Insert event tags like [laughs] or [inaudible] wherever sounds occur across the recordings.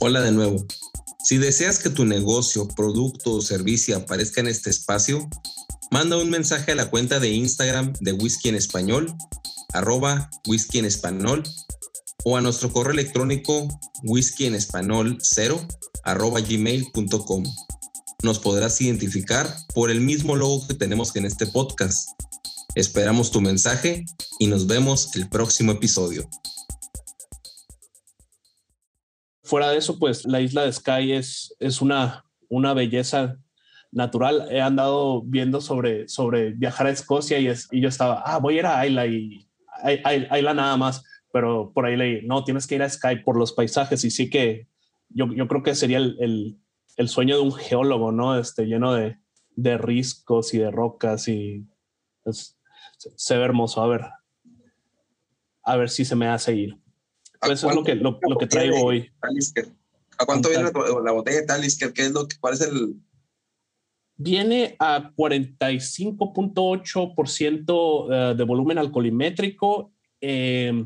Hola de nuevo. Si deseas que tu negocio, producto o servicio aparezca en este espacio, manda un mensaje a la cuenta de Instagram de Whisky en Español, arroba whisky en español, o a nuestro correo electrónico whisky en español 0 arroba gmail.com. Nos podrás identificar por el mismo logo que tenemos en este podcast. Esperamos tu mensaje y nos vemos el próximo episodio fuera de eso, pues la isla de Skye es, es una, una belleza natural. He andado viendo sobre, sobre viajar a Escocia y, yo estaba, ah, voy a ir a Isla y Isla nada más, pero por ahí leí, no, tienes que ir a Skye por los paisajes y sí que yo, yo creo que sería el, el, el, sueño de un geólogo, ¿no? Este, lleno de, de riscos y de rocas y se ve hermoso. A ver, a ver si se me hace ir. Eso es lo que, lo, que traigo hoy. ¿A cuánto viene la, botella de Talisker? ¿Qué es lo que parece el...? Viene a 45.8% eh, de volumen alcoholimétrico, eh,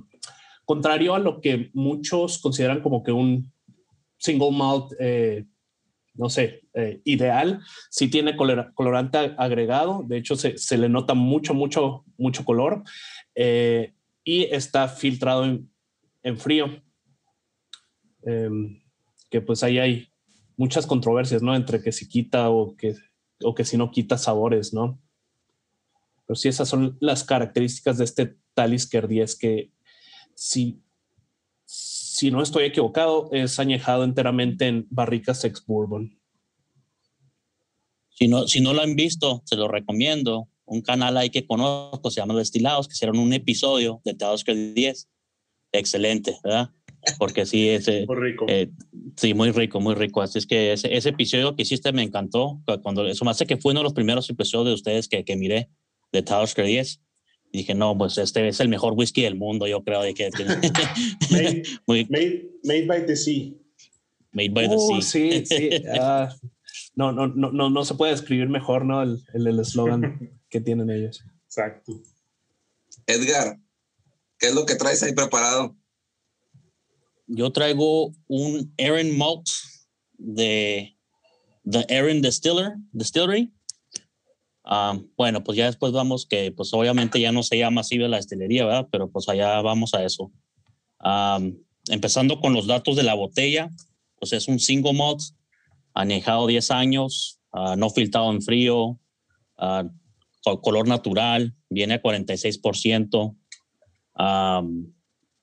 contrario a lo que muchos consideran como que un single malt, eh, no sé, ideal. Sí tiene colorante agregado, de hecho se, se, le nota mucho, mucho, mucho color y está filtrado en, en frío. Em, que pues ahí hay muchas controversias, ¿no? Entre que si quita o que, o que si no quita sabores, ¿no? Pero sí, esas son las características de este Talisker 10 que si, si no estoy equivocado, es añejado enteramente en barricas ex bourbon. Si no, si no lo han visto, se lo recomiendo. Un canal ahí que conozco se llama Destilados, que hicieron un episodio de Talisker 10 excelente, ¿verdad? Porque sí, ese, muy rico. Eh, sí, muy rico, muy rico. Así es que ese, ese, episodio que hiciste me encantó. Cuando, eso me hace que fue uno de los primeros episodios de ustedes que, que miré de Talisker 10. Y dije, no, pues este es el mejor whisky del mundo, yo creo. De que [laughs] [laughs] made, muy, made, made, by the sea. Made by the uh, sea. Sí, sí. Uh, [laughs] no, no, no, no, no se puede escribir mejor, ¿no? El eslogan el, que tienen ellos. Exacto. Edgar, ¿Qué es lo que traes ahí preparado? Yo traigo un Aaron Malt de The Aaron Distiller, Distillery. Um, bueno, pues ya después vamos que, pues obviamente ya no se llama así la destilería, ¿verdad? Pero pues allá vamos a eso. Um, empezando con los datos de la botella, pues es un single malt, añejado 10 años, uh, no filtrado en frío, uh, color natural, viene a 46%,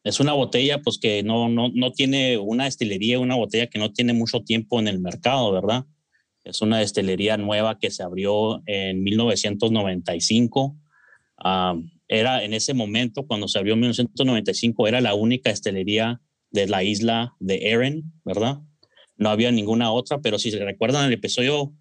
es una botella pues que no, no, no tiene una destilería, una botella que no tiene mucho tiempo en el mercado, ¿verdad? Es una destilería nueva que se abrió en 1995. era en ese momento, cuando se abrió en 1995, era la única destilería de la isla de Erin, ¿verdad? No había ninguna otra, pero si se recuerdan el episodio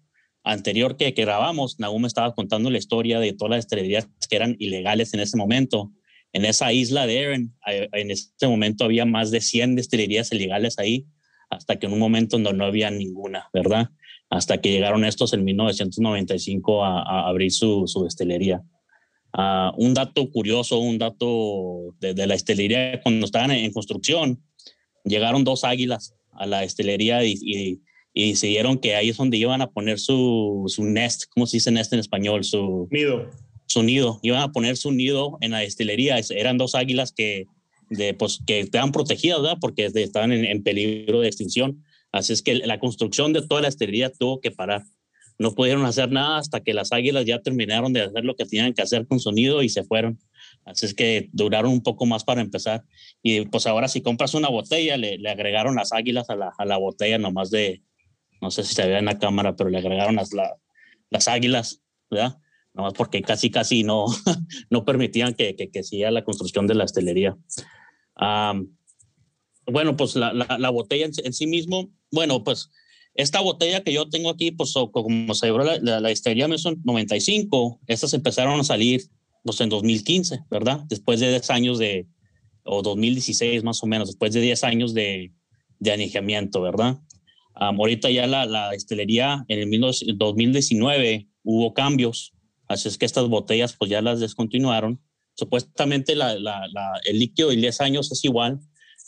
anterior que, que grabamos, Nagum estaba contando la historia de todas las destilerías que eran ilegales en ese momento en esa isla de Aaron, en ese momento había más de 100 destilerías ilegales ahí, hasta que en un momento no, no había ninguna, ¿verdad? Hasta que llegaron estos en 1995 a, abrir su, su destilería. Ah, un dato curioso, un dato de, la destilería, cuando estaban en, construcción, llegaron dos águilas a la destilería y, y, y, decidieron que ahí es donde iban a poner su, su nest, ¿cómo se dice nest en español? Su nido su nido, iban a poner su nido en la destilería. Eran dos águilas que, de, pues, que estaban protegidas, ¿verdad? Porque estaban en, peligro de extinción. Así es que la construcción de toda la destilería tuvo que parar. No pudieron hacer nada hasta que las águilas ya terminaron de hacer lo que tenían que hacer con su nido y se fueron. Así es que duraron un poco más para empezar. Y pues ahora si compras una botella, le, le agregaron las águilas a la, a la, botella nomás de, no sé si se ve en la cámara, pero le agregaron las, las águilas, ¿verdad? Nomás porque casi, casi no, [laughs] no permitían que, que, que siga la construcción de la estelería. bueno, pues la, la, botella en, sí mismo, bueno, pues esta botella que yo tengo aquí, pues como se abrió la, la, estelería Mason 95, estas empezaron a salir pues en 2015, ¿verdad? Después de 10 años de, o 2016 más o menos, después de 10 años de, de anejamiento, ¿verdad? ahorita ya la, la estelería en el 2019 hubo cambios Así es que estas botellas pues ya las descontinuaron. Supuestamente la, la, el líquido de 10 años es igual,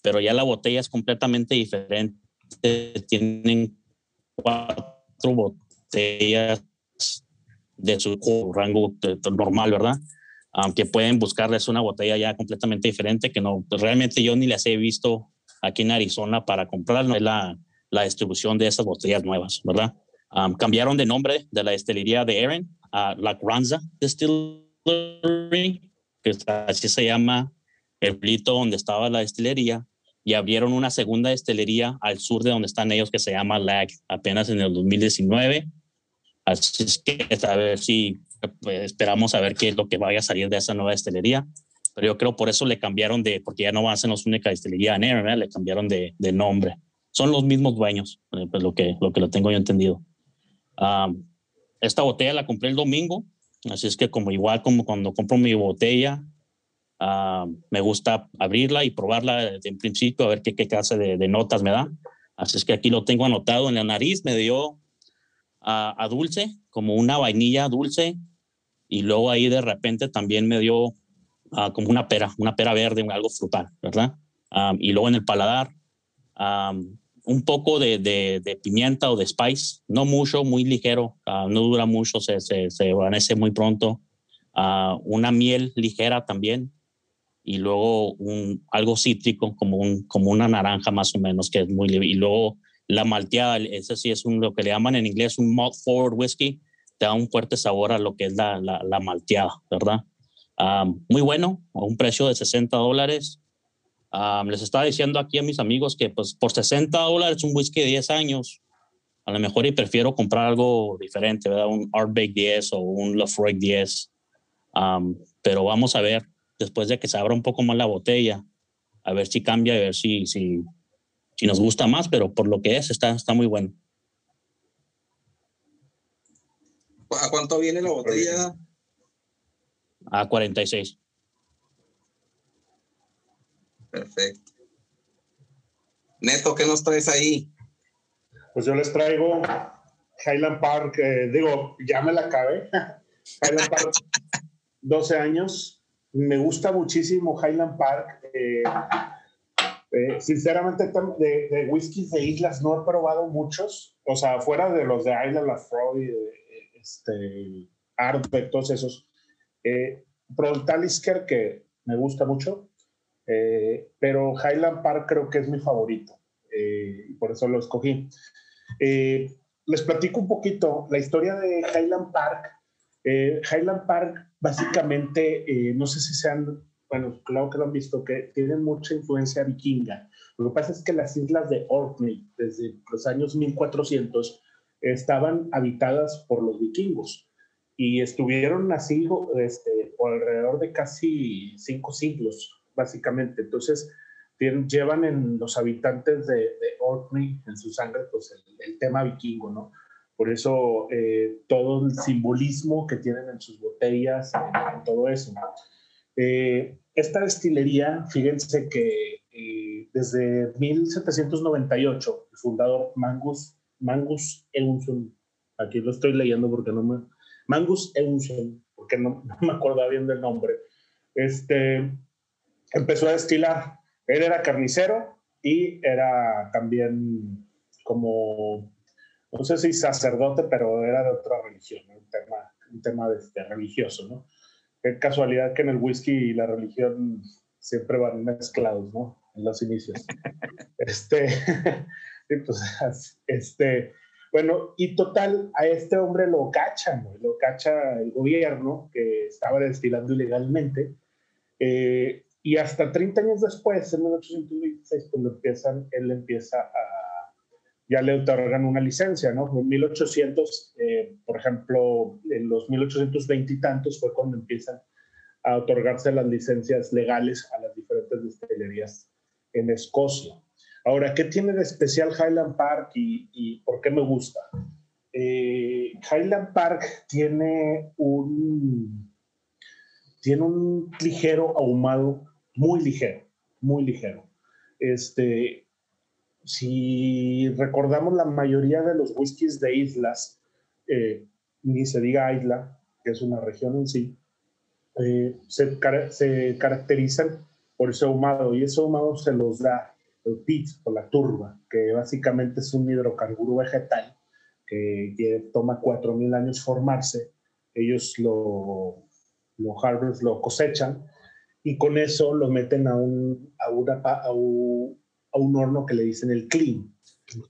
pero ya la botella es completamente diferente. tienen cuatro botellas de su rango normal, ¿verdad? Aunque pueden buscarles una botella ya completamente diferente que no, realmente yo ni las he visto aquí en Arizona para comprar, la, la distribución de esas botellas nuevas, ¿verdad? cambiaron de nombre de la destilería de Aaron a La Granza Distillery, que así se llama el pueblito donde estaba la destilería, y abrieron una segunda destilería al sur de donde están ellos que se llama LAG, apenas en el 2019. Así es que a ver si pues, esperamos a ver qué es lo que vaya a salir de esa nueva destilería. Pero yo creo por eso le cambiaron de, porque ya no van a ser los única destilería en Aaron, le cambiaron de, nombre. Son los mismos dueños, eh, pues lo que, lo que lo tengo yo entendido. Esta botella la compré el domingo, así es que como igual como cuando compro mi botella, me gusta abrirla y probarla en principio a ver qué, qué clase de, notas me da. Así es que aquí lo tengo anotado en la nariz, me dio a dulce, como una vainilla dulce, y luego ahí de repente también me dio Ah, como una pera, una pera verde, algo frutal, ¿verdad? y luego en el paladar, un poco de, de, pimienta o de spice, no mucho, muy ligero, ah, no dura mucho, se, se, se evanece muy pronto. Ah, una miel ligera también, y luego algo cítrico, como, un, como una naranja más o menos, que es muy Y luego la malteada, ese sí es un, lo que le llaman en inglés un malt forward whiskey, te da un fuerte sabor a lo que es la, la, malteada, ¿verdad? muy bueno, a un precio de 60 dólares. Les estaba diciendo aquí a mis amigos que pues por 60 dólares un whisky de 10 años, a lo mejor y prefiero comprar algo diferente, ¿verdad? Un Artbake 10 o un Lafroig 10. pero vamos a ver, después de que se abra un poco más la botella, a ver si cambia, a ver si, si, si nos gusta más, pero por lo que es, está, está muy bueno. ¿A cuánto viene la botella? a 46. Perfecto. Neto, ¿qué nos traes ahí? Pues yo les traigo Highland Park, eh, digo, ya me la acabé. [laughs] Highland Park, 12 años. Me gusta muchísimo Highland Park. Eh, eh, sinceramente, de, de whiskies de islas no he probado muchos. O sea, fuera de los de Isla Lafroy, este, Ardbeg, todos esos. Eh, Talisker, que me gusta mucho, eh, pero Highland Park creo que es mi favorito eh, y por eso lo escogí. Eh, les platico un poquito la historia de Highland Park. Highland Park, básicamente, no sé si sean, bueno, claro que lo han visto, que tienen mucha influencia vikinga. Lo que pasa es que las islas de Orkney, desde los años 1400, estaban habitadas por los vikingos y estuvieron así este, por alrededor de casi cinco siglos, básicamente. Entonces, llevan en los habitantes de, de Orkney, en su sangre, pues el, tema vikingo, ¿no? Por eso eh, todo el simbolismo que tienen en sus botellas, en, todo eso. Eh, esta destilería, fíjense que eh, desde 1798, el fundador Mangus, Mangus Eunson, aquí lo estoy leyendo porque no me, Mangus Eunson, porque [laughs] no, me acordaba bien del nombre, este, empezó a destilar. Él era carnicero y era también como, no sé si sacerdote, pero era de otra religión, un tema, un tema de, este, religioso, ¿no? Qué casualidad que en el whisky y la religión siempre van mezclados, ¿no? En los inicios. [laughs] este, [laughs] pues, este, bueno, y total, a este hombre lo cachan, lo cacha el gobierno que estaba destilando ilegalmente. Eh, y hasta 30 años después, en 1826, cuando empiezan, él empieza a, ya le otorgan una licencia, ¿no? En 1800, eh, por ejemplo, en los 1820 y tantos fue cuando empiezan a otorgarse las licencias legales a las diferentes destilerías en Escocia. Ahora, ¿qué tiene de especial Highland Park y, por qué me gusta? Eh, Highland Park tiene un, tiene un ligero ahumado, muy ligero, muy ligero. Este, si recordamos la mayoría de los whiskies de islas, eh, ni se diga isla, que es una región en sí, eh, se, se, caracterizan por ese ahumado y ese ahumado se los da el pit o la turba, que básicamente es un hidrocarburo vegetal que, toma 4.000 años formarse. Ellos lo, lo harvest, lo cosechan y con eso lo meten a un, a, un, a un horno que le dicen el clean.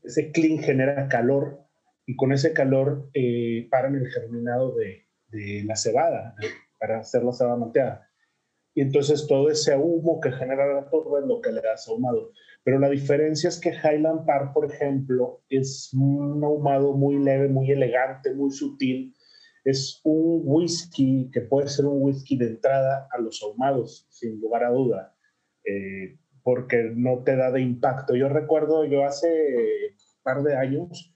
Ese clean genera calor y con ese calor eh, paran el germinado de, de la cebada para hacer la cebada manteada. Y entonces todo ese humo que genera la turba es lo que le da ahumado. Pero la diferencia es que Highland Park, por ejemplo, es un ahumado muy leve, muy elegante, muy sutil. Es un whisky que puede ser un whisky de entrada a los ahumados, sin lugar a duda, eh, porque no te da de impacto. Yo recuerdo, yo hace un par de años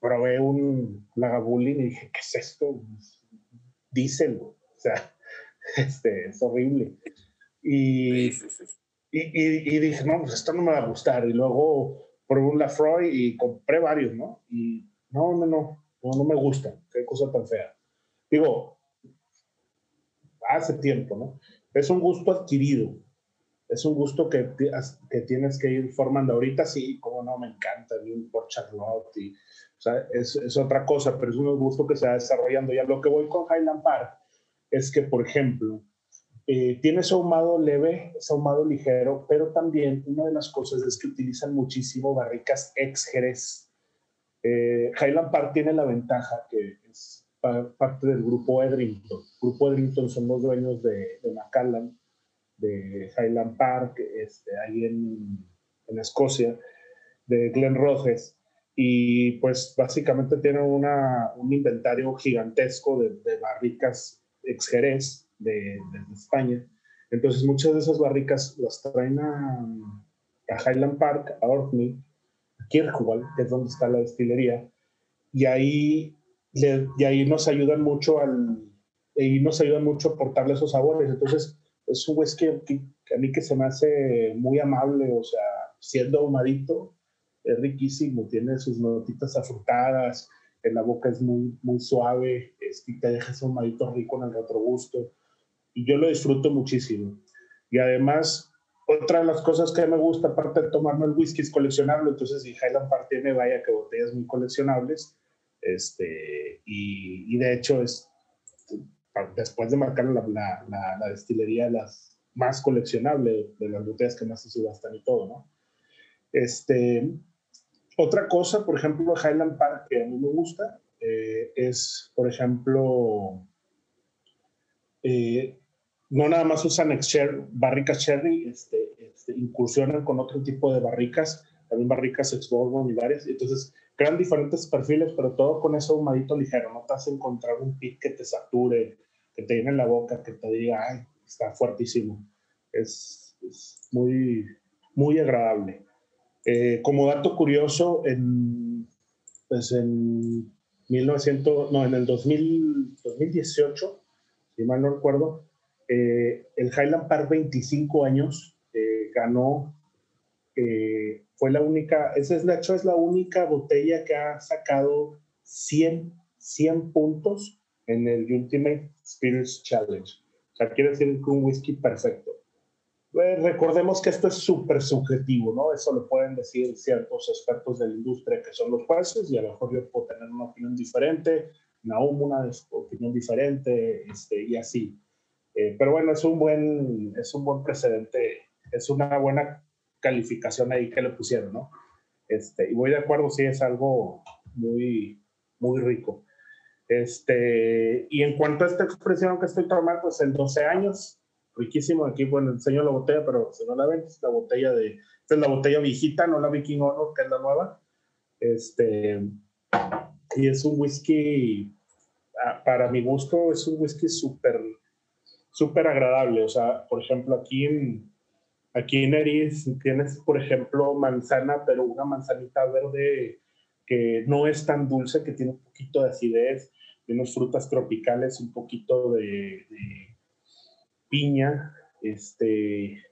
probé un Lagavulin y dije, ¿qué es esto? Díselo. O sea, [laughs] este, es horrible. Y, y, y, dije, no, pues esto no me va a gustar. Y luego probé un Lafroy y compré varios, ¿no? Y no, no, no, no, no me gusta. Qué cosa tan fea. Digo, hace tiempo, ¿no? Es un gusto adquirido. Es un gusto que, que tienes que ir formando. Ahorita sí, como no, me encanta un por Charlotte. Y, o sea, es, es, otra cosa, pero es un gusto que se va desarrollando. Ya lo que voy con Highland Park es que, por ejemplo, eh, tiene su ahumado leve, su ahumado ligero, pero también una de las cosas es que utilizan muchísimo barricas ex Jerez. Eh, Highland Park tiene la ventaja que es parte del grupo Edrington. Grupo Edrington son los dueños de, de Macallan, de Highland Park, este, ahí en, Escocia, de Glen Roses. Y pues básicamente tienen un inventario gigantesco de, de barricas ex Jerez de, España. Entonces muchas de esas barricas las traen a, Highland Park, a Orkney, a Kirkwall, que es donde está la destilería, y ahí, y ahí nos ayudan mucho al, y nos ayudan mucho a aportarle esos sabores. Entonces es un whisky que, a mí que se me hace muy amable, o sea, siendo ahumadito, es riquísimo, tiene sus notitas afrutadas, en la boca es muy, muy suave, este, te deja ese ahumadito rico en el retrogusto y yo lo disfruto muchísimo. Y además, otra de las cosas que me gusta, aparte de tomarme el whisky, es coleccionarlo. Entonces, si Highland Park tiene, vaya que botellas muy coleccionables. Este, y, y de hecho, es después de marcar la, la, la, destilería las más coleccionable de las botellas que más se subastan y todo, ¿no? Este, otra cosa, por ejemplo, Highland Park que a mí me gusta eh, es, por ejemplo, eh, no nada más usan barricas Cherry, este, este, incursionan con otro tipo de barricas, también barricas ex y varias, entonces crean diferentes perfiles, pero todo con eso humadito ligero, no te hace encontrar un pit que te sature, que te llene la boca, que te diga, ay, está fuertísimo. Es, es muy, muy agradable. Eh, como dato curioso, en, pues en 1900, no, en el 2000, 2018, si mal no recuerdo, eh, el Highland Park 25 años eh, ganó, eh, fue la única, esa es, es la única botella que ha sacado 100, 100 puntos en el Ultimate Spirits Challenge. O sea, quiere decir que un whisky perfecto. recordemos que esto es súper subjetivo, ¿no? Eso lo pueden decir ciertos expertos de la industria que son los jueces y a lo mejor yo puedo tener una opinión diferente, Naum una opinión diferente este, y así. Eh, pero bueno, es un, buen, es un buen precedente, es una buena calificación ahí que le pusieron, ¿no? Este, y voy de acuerdo, sí, es algo muy, muy rico. Este, y en cuanto a esta expresión que estoy tomando, pues en 12 años, riquísimo. Aquí, bueno, enseño la botella, pero si no la ven, es la botella de, esta es la botella viejita, no la Viking Honor, que es la nueva. Este, y es un whisky, ah, para mi gusto, es un whisky súper súper agradable. O sea, por ejemplo, aquí en, aquí en Eris tienes, por ejemplo, manzana, pero una manzanita verde que no es tan dulce, que tiene un poquito de acidez, unas frutas tropicales, un poquito de, piña, este,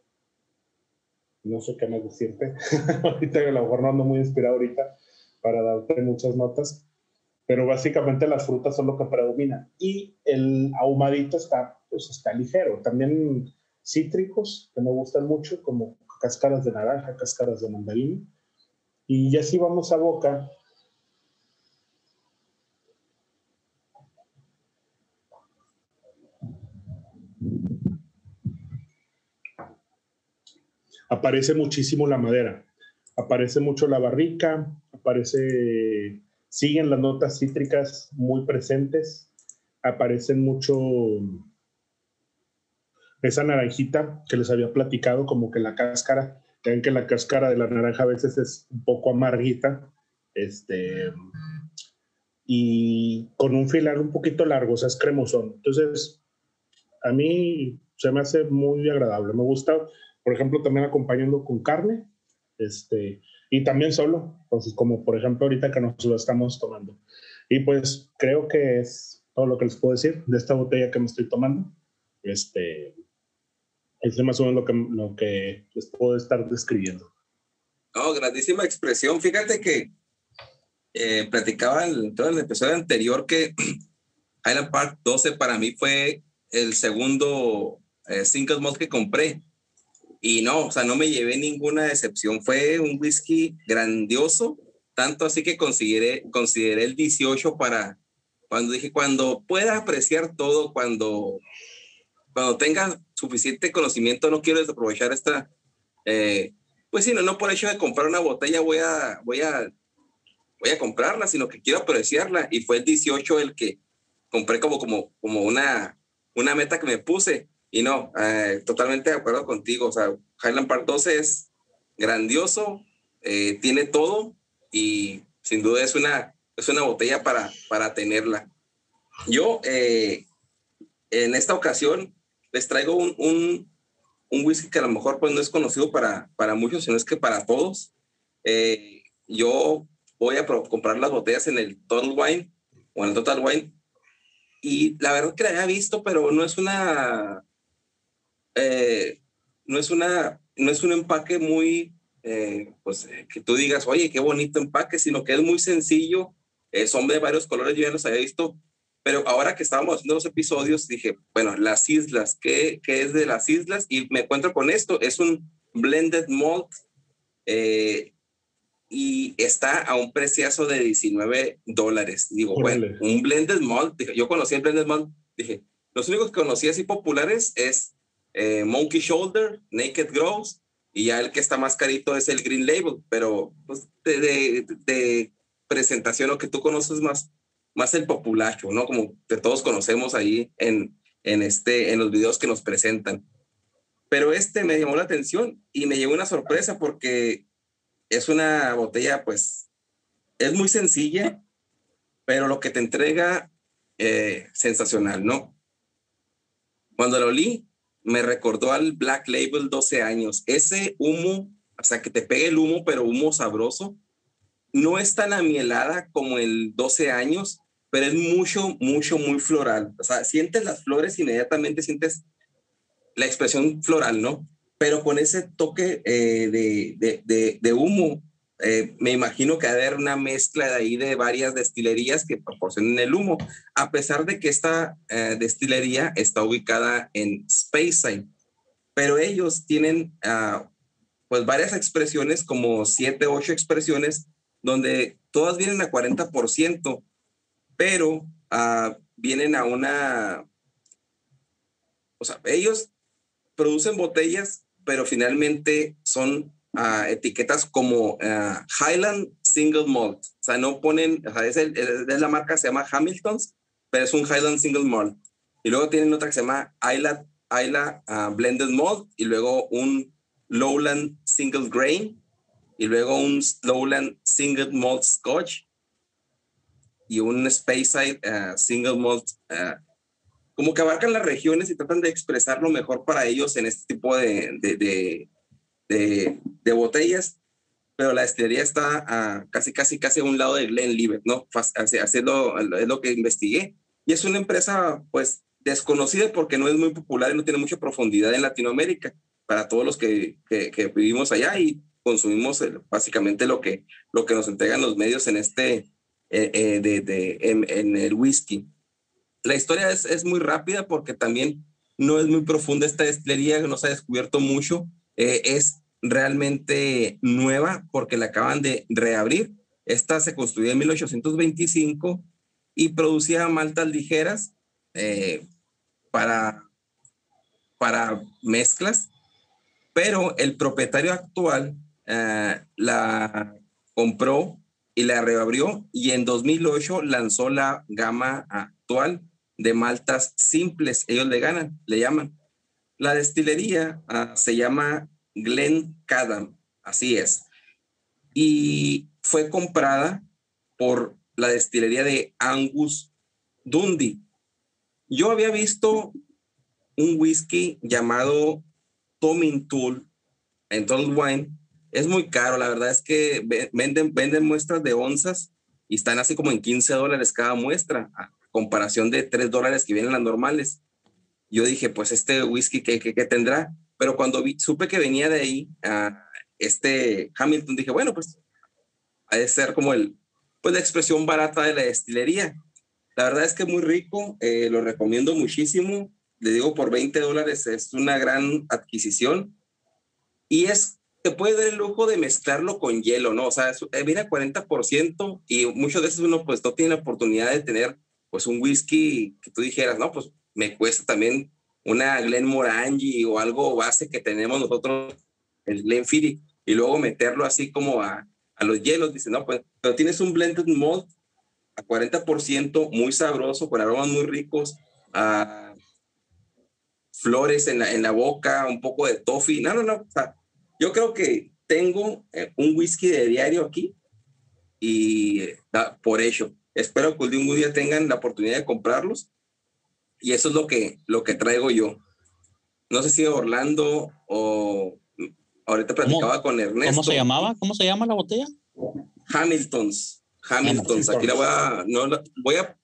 no sé qué me decirte. [laughs] ahorita a lo mejor no ando muy inspirado ahorita para darte muchas notas, pero básicamente las frutas son lo que predomina. Y el ahumadito está pues está ligero. También cítricos que me gustan mucho, como cáscaras de naranja, cáscaras de mandarina. Y ya si vamos a boca, aparece muchísimo la madera, aparece mucho la barrica, aparece, siguen las notas cítricas muy presentes, aparecen mucho esa naranjita que les había platicado, como que la cáscara, ven que la cáscara de la naranja a veces es un poco amarguita, este, y con un filar un poquito largo, o sea, es cremosón. Entonces, a mí se me hace muy agradable, me gusta, por ejemplo, también acompañando con carne, este, y también solo, como por ejemplo ahorita que nos lo estamos tomando. Y pues creo que es todo lo que les puedo decir de esta botella que me estoy tomando. Este, es más o menos lo que, lo que les puedo estar describiendo. Oh, grandísima expresión. Fíjate que eh, platicaba en todo el episodio anterior que [clears throat] Island Park 12 para mí fue el segundo eh, single malt que compré. Y no, o sea, no me llevé ninguna decepción. Fue un whisky grandioso, tanto así que consideré, consideré el 18 para cuando dije, cuando pueda apreciar todo, cuando, cuando tenga suficiente conocimiento, no quiero desaprovechar esta, eh, pues sí, no, no por hecho de comprar una botella voy a, voy a, voy a comprarla, sino que quiero apreciarla. Y fue el 18 el que compré como, como, como una, una meta que me puse. Y no, eh, totalmente de acuerdo contigo. O sea, Highland Park 12 es grandioso, eh, tiene todo y sin duda es una, es una botella para, para tenerla. Yo, en esta ocasión, les traigo un, un, un, whisky que a lo mejor pues no es conocido para, para muchos, sino es que para todos. Eh, yo voy a comprar las botellas en el Total Wine o en el Total Wine y la verdad que la había visto, pero no es una, eh, no es una, no es un empaque muy, eh, pues que tú digas, oye, qué bonito empaque, sino que es muy sencillo, son de varios colores, yo ya los había visto, pero ahora que estábamos haciendo los episodios, dije, bueno, las islas, ¿qué, qué es de las islas? Y me encuentro con esto, es un blended malt eh, y está a un preciazo de 19 dólares. Digo, bueno, un blended malt, dije, yo conocí el blended malt, dije, los únicos que conocí así populares es eh, Monkey Shoulder, Naked Grows, y ya el que está más carito es el Green Label, pero pues, de, de, de presentación, lo que tú conoces más, más el populacho, ¿no? Como todos conocemos ahí en, en, este, en los videos que nos presentan. Pero este me llamó la atención y me llevó una sorpresa porque es una botella, pues, es muy sencilla, pero lo que te entrega, eh, sensacional, ¿no? Cuando lo olí, me recordó al Black Label 12 años. Ese humo, o sea, que te pegue el humo, pero humo sabroso, no es tan amielada como el 12 años, pero es mucho, mucho, muy floral. O sea, sientes las flores, inmediatamente sientes la expresión floral, ¿no? Pero con ese toque eh, de, de, de, humo, eh, me imagino que haber una mezcla de ahí de varias destilerías que proporcionen el humo, a pesar de que esta eh, destilería está ubicada en Speyside, pero ellos tienen uh, pues varias expresiones, como siete, ocho expresiones, donde todas vienen a 40%, pero uh, vienen a una, o sea, ellos producen botellas, pero finalmente son etiquetas como uh, Highland Single Malt, o sea, no ponen, o sea, es, el, es, la marca, se llama Hamilton's, pero es un Highland Single Malt. Y luego tienen otra que se llama Isla, Isla Blended Malt, y luego un Lowland Single Grain, y luego un Lowland Single Malt Scotch, y un Speyside uh, Single Malt, uh, como que abarcan las regiones y tratan de expresar lo mejor para ellos en este tipo de, de, de botellas, pero la destilería está uh, casi, casi, casi a un lado de Glenlivet, ¿no? Haciendo, es lo que investigué. Y es una empresa, pues, desconocida porque no es muy popular y no tiene mucha profundidad en Latinoamérica para todos los que, que, que vivimos allá y consumimos el, básicamente lo que, lo que nos entregan los medios en este, eh, eh, de, de, en, en, el whisky. La historia es, es, muy rápida porque también no es muy profunda esta destilería, no se ha descubierto mucho. Eh, es realmente nueva porque la acaban de reabrir. Esta se construyó en 1825 y producía maltas ligeras eh, para, para mezclas, pero el propietario actual eh, la compró y la reabrió y en 2008 lanzó la gama actual de maltas simples. Ellos le ganan, le llaman. La destilería ah, se llama Glen Cadam, así es. Y fue comprada por la destilería de Angus Dundee. Yo había visto un whisky llamado Tomin Tool en Total Wine. Es muy caro, la verdad es que venden, venden muestras de onzas y están así como en 15 dólares cada muestra, a comparación de 3 dólares que vienen las normales. Yo dije, pues este whisky, ¿qué, qué, tendrá? Pero cuando supe que venía de ahí, este Hamilton, dije, bueno, pues ha de ser como el, pues la expresión barata de la destilería. La verdad es que muy rico, eh, lo recomiendo muchísimo. Le digo, por 20 dólares es una gran adquisición. Y es, te puede dar el lujo de mezclarlo con hielo, ¿no? O sea, eh, viene a 40% y muchas veces uno pues no tiene la oportunidad de tener pues un whisky que tú dijeras, no, pues me cuesta también una Glenmorangie o algo base que tenemos nosotros, el Glenfiddich, y luego meterlo así como a, a los hielos. Dice, no, pues, pero tienes un blended malt a 40%, muy sabroso, con aromas muy ricos, a flores en la, en la boca, un poco de toffee. No, no, no. Yo creo que tengo eh, un whisky de diario aquí y por ello. Espero que un día tengan la oportunidad de comprarlos y eso es lo que, lo que traigo yo. No sé si Orlando o ahorita platicaba con Ernesto. ¿Cómo se llamaba? ¿Cómo se llama la botella? Hamiltons. Hamiltons. Aquí la voy a, no, voy a,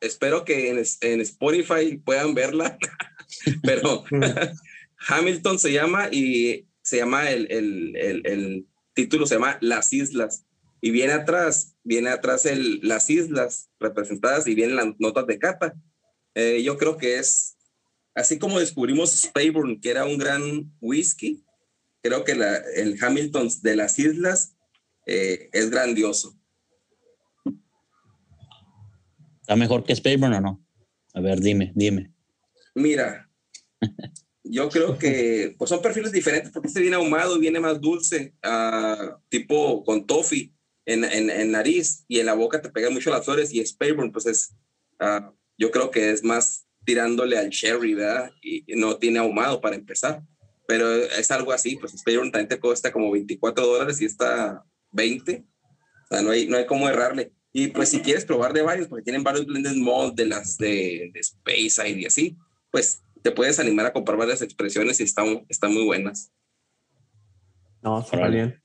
espero que en, en Spotify puedan verla, [laughs] pero [laughs] Hamilton se llama y se llama el, el, el, el, título, se llama Las Islas. Y viene atrás, viene atrás el, las islas representadas y vienen las notas de capa. Eh, yo creo que es, así como descubrimos Spayburn, que era un gran whisky, creo que la, el Hamilton de las islas eh, es grandioso. ¿Está mejor que Spayburn o no? A ver, dime, dime. Mira, yo creo que pues son perfiles diferentes porque este viene ahumado, viene más dulce, uh, tipo con toffee en, en, en, nariz y en la boca te pega mucho las flores y Spayburn pues es uh, yo creo que es más tirándole al cherry, ¿verdad? Y no tiene ahumado para empezar. Pero es algo así, pues Spayburn también te cuesta como 24 dólares y está 20. O sea, no hay, no hay cómo errarle. Y pues si quieres probar de varios, porque tienen varios blended mods de las de, de Space y así, pues te puedes animar a comprar varias expresiones y están, están muy buenas. No, está bien.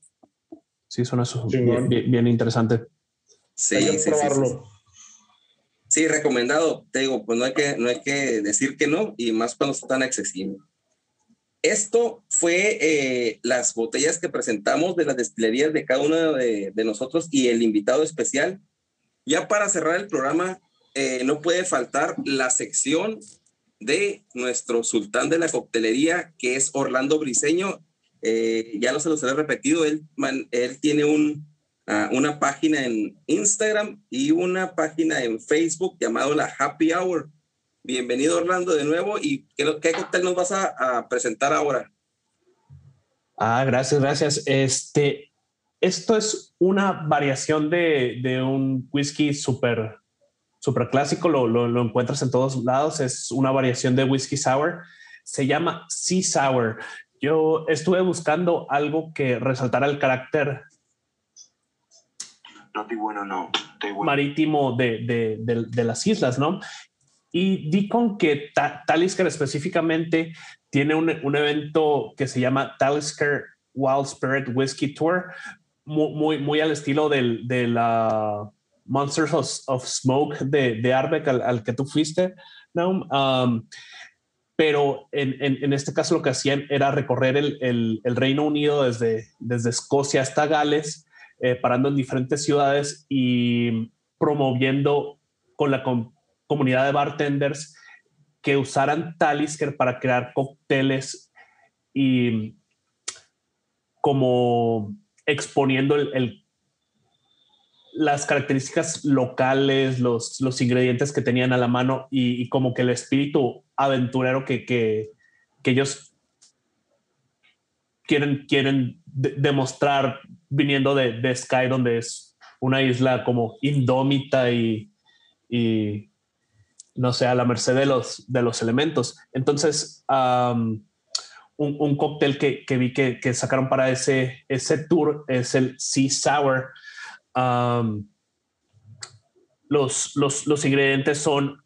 Sí, son eso bien, bien, interesante. Sí, sí, sí, sí, Sí, recomendado. Te digo, pues no hay que, no hay que decir que no, y más cuando está tan accesible. Esto fue eh, las botellas que presentamos de las destilerías de cada uno de, nosotros y el invitado especial. Ya para cerrar el programa, eh, no puede faltar la sección de nuestro sultán de la coctelería, que es Orlando Briseño. Eh, ya lo se los he repetido, él tiene un, una página en Instagram y una página en Facebook llamado la Happy Hour. Bienvenido Orlando de nuevo y ¿qué, qué cóctel nos vas a, a, presentar ahora? Ah, gracias, gracias. Este, esto es una variación de, de un whisky súper super clásico, lo, lo, lo, encuentras en todos lados, es una variación de whisky sour, se llama Sea Sour. Yo estuve buscando algo que resaltara el carácter marítimo de, de, de, las islas, ¿no? Y di con que Ta Talisker específicamente tiene un, un, evento que se llama Talisker Wild Spirit Whiskey Tour, muy, muy, al estilo del, de la Monsters of, Smoke de, Arbeck al, que tú fuiste, ¿no? Um, pero en, en, en, este caso lo que hacían era recorrer el, el, el Reino Unido desde, desde Escocia hasta Gales eh, parando en diferentes ciudades y promoviendo con la com comunidad de bartenders que usaran Talisker para crear cócteles y como exponiendo el, las características locales, los, los ingredientes que tenían a la mano y, como que el espíritu aventurero que, que, que ellos quieren, quieren demostrar viniendo de, de, Sky, donde es una isla como indómita y, y no sé, a la merced de los, de los elementos. Entonces, un, un, cóctel que, que vi que, que, sacaron para ese, ese tour es el Sea Sour. los, los, los ingredientes son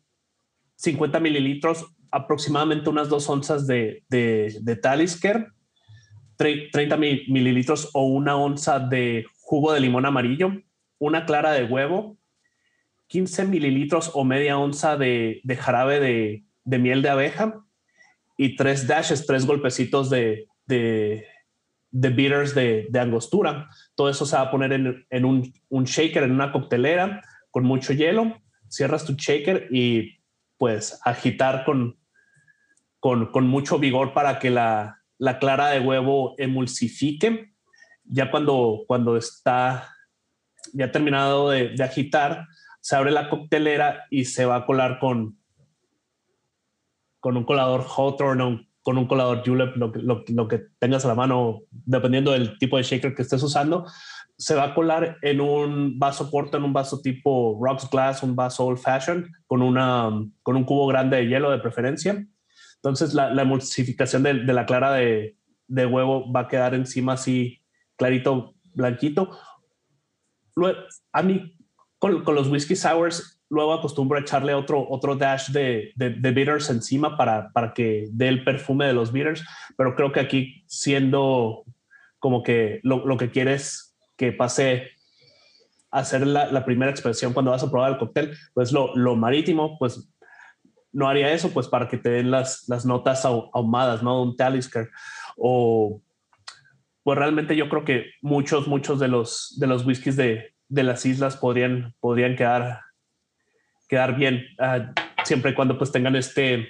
50 mililitros, aproximadamente unas dos onzas de, de, de Talisker, 30 mililitros o una onza de jugo de limón amarillo, una clara de huevo, 15 mililitros o media onza de, jarabe de, miel de abeja y tres dashes, tres golpecitos de, de, bitters de, angostura. Todo eso se va a poner en, un, shaker, en una coctelera con mucho hielo. Cierras tu shaker y pues agitar con, con mucho vigor para que la, la clara de huevo emulsifique. Ya cuando, cuando está ya terminado de, agitar, se abre la coctelera y se va a colar con, con un colador Hawthorne con un colador Julep, lo, lo, que tengas a la mano, dependiendo del tipo de shaker que estés usando, se va a colar en un vaso corto, en un vaso tipo rocks glass, un vaso old fashion, con, una, con un cubo grande de hielo de preferencia. Entonces la, la emulsificación de, la clara de, huevo va a quedar encima así clarito, blanquito. Luego, a mí con, los whisky sours luego acostumbro a echarle otro, otro dash de, de, bitters encima para, para que dé el perfume de los bitters, pero creo que aquí siendo como que lo, lo que quieres que pase a ser la, la, primera expresión cuando vas a probar el cóctel, pues lo, lo marítimo, pues no haría eso, pues para que te den las, las notas ahumadas, ¿no? Un Talisker. O, pues realmente yo creo que muchos, muchos de los, de los whiskies de, de las islas podrían, podrían quedar, quedar bien, ah, siempre y cuando pues tengan este,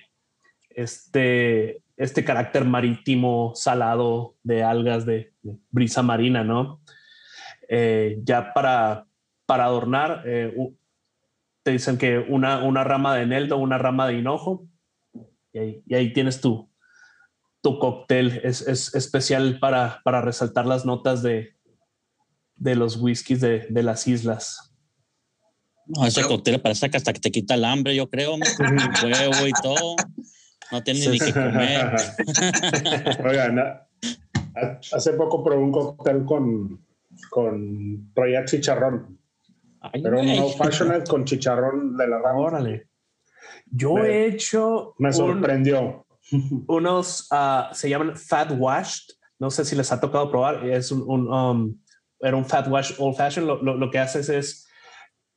este, este carácter marítimo, salado, de algas, de, brisa marina, ¿no? Eh, ya para, para adornar, eh, te dicen que una, una rama de eneldo, una rama de hinojo, y ahí, tienes tu, tu cóctel. Es, es especial para, para, resaltar las notas de, de los whiskies de, de las islas. No, ese cóctel parece que hasta que te quita el hambre, yo creo, huevo y todo. No tienes ni que comer. [laughs] Oigan, hace poco probé un cóctel con, con Royal Chicharrón. Pero un old fashioned con chicharrón de la rama. Órale. Yo he hecho. Me sorprendió. unos uh, se llaman Fat Washed. No sé si les ha tocado probar. Es un, un um, era un Fat Wash Old Fashioned. Lo, lo, lo, que haces es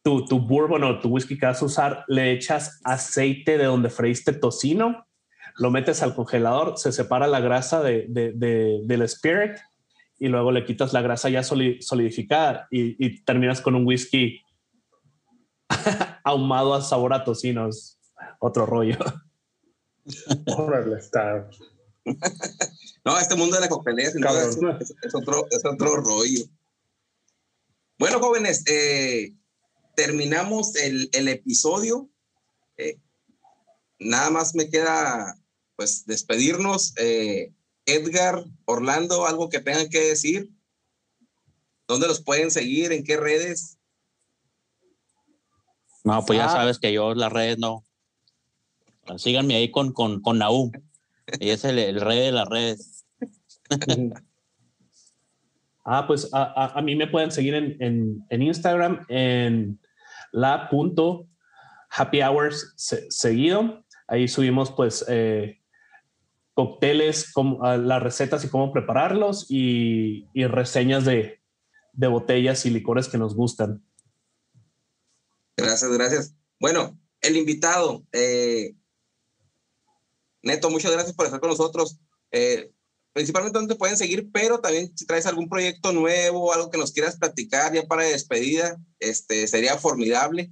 tu, tu bourbon o tu whisky que vas a usar, le echas aceite de donde freíste tocino, lo metes al congelador, se separa la grasa de, de, de, del spirit y luego le quitas la grasa ya solidificada y, terminas con un whisky [laughs] ahumado a sabor a tocino. otro rollo. está. No, este mundo de la coctelería es, es, otro, es otro rollo. Bueno, jóvenes, eh, terminamos el, el episodio. Eh, nada más me queda pues despedirnos. Eh, Edgar, Orlando, algo que tengan que decir. ¿Dónde los pueden seguir? ¿En qué redes? No, pues ya ah. sabes que yo las redes no. Síganme ahí con, con, con Naum. Y es el, rey de las redes. [laughs] ah, pues a, mí me pueden seguir en, en, Instagram en la punto happy hours seguido. Ahí subimos pues eh, cócteles, ah, las recetas y cómo prepararlos y, reseñas de, botellas y licores que nos gustan. Gracias, gracias. Bueno, el invitado, eh, Neto, muchas gracias por estar con nosotros. Eh, principalmente donde te pueden seguir, pero también si traes algún proyecto nuevo, algo que nos quieras platicar ya para despedida, este, sería formidable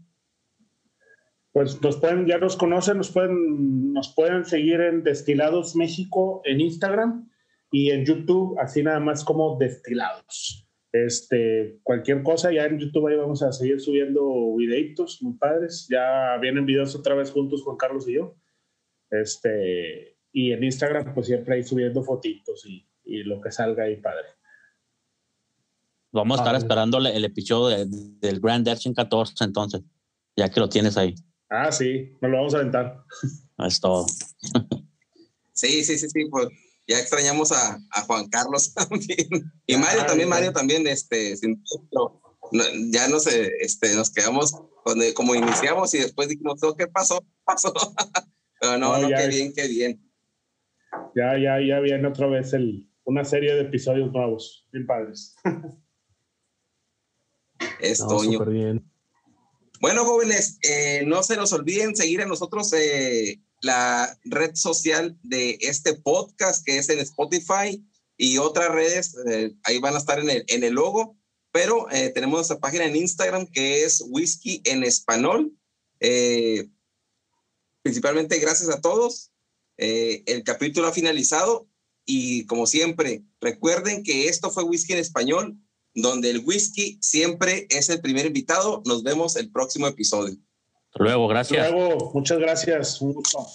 pues nos pueden, ya nos conocen, nos pueden, nos pueden seguir en Destilados México en Instagram y en YouTube, así nada más como destilados. Este, cualquier cosa, ya en YouTube ahí vamos a seguir subiendo videitos muy padres. Ya vienen videos otra vez juntos Juan Carlos y yo. Este, y en Instagram, pues siempre ahí subiendo fotitos y, y lo que salga ahí, padre. Vamos a estar esperando el episodio del Grand Action 14 entonces, ya que lo tienes ahí. Ah, sí, nos lo vamos a aventar. Es todo. Sí, sí, sí, sí, pues ya extrañamos a, a Juan Carlos [laughs] también. Y Mario también, Mario también, este, sin, ya nos, este, nos quedamos donde, como iniciamos y después dijimos, oh, ¿qué pasó? pasó? [laughs] Pero no, no, qué bien, qué bien. Ya, ya, ya viene otra vez el, una serie de episodios nuevos, bien padres. Es Toño. Bien. Bueno, jóvenes, eh, no se nos olviden seguir a nosotros eh, la red social de este podcast que es en Spotify y otras redes, eh, ahí van a estar en el, en el logo, pero tenemos nuestra página en Instagram que es Whisky en Español. principalmente gracias a todos. el capítulo ha finalizado y como siempre, recuerden que esto fue Whisky en Español donde el whisky siempre es el primer invitado. Nos vemos el próximo episodio. Hasta luego, gracias. luego, muchas gracias. Un gusto.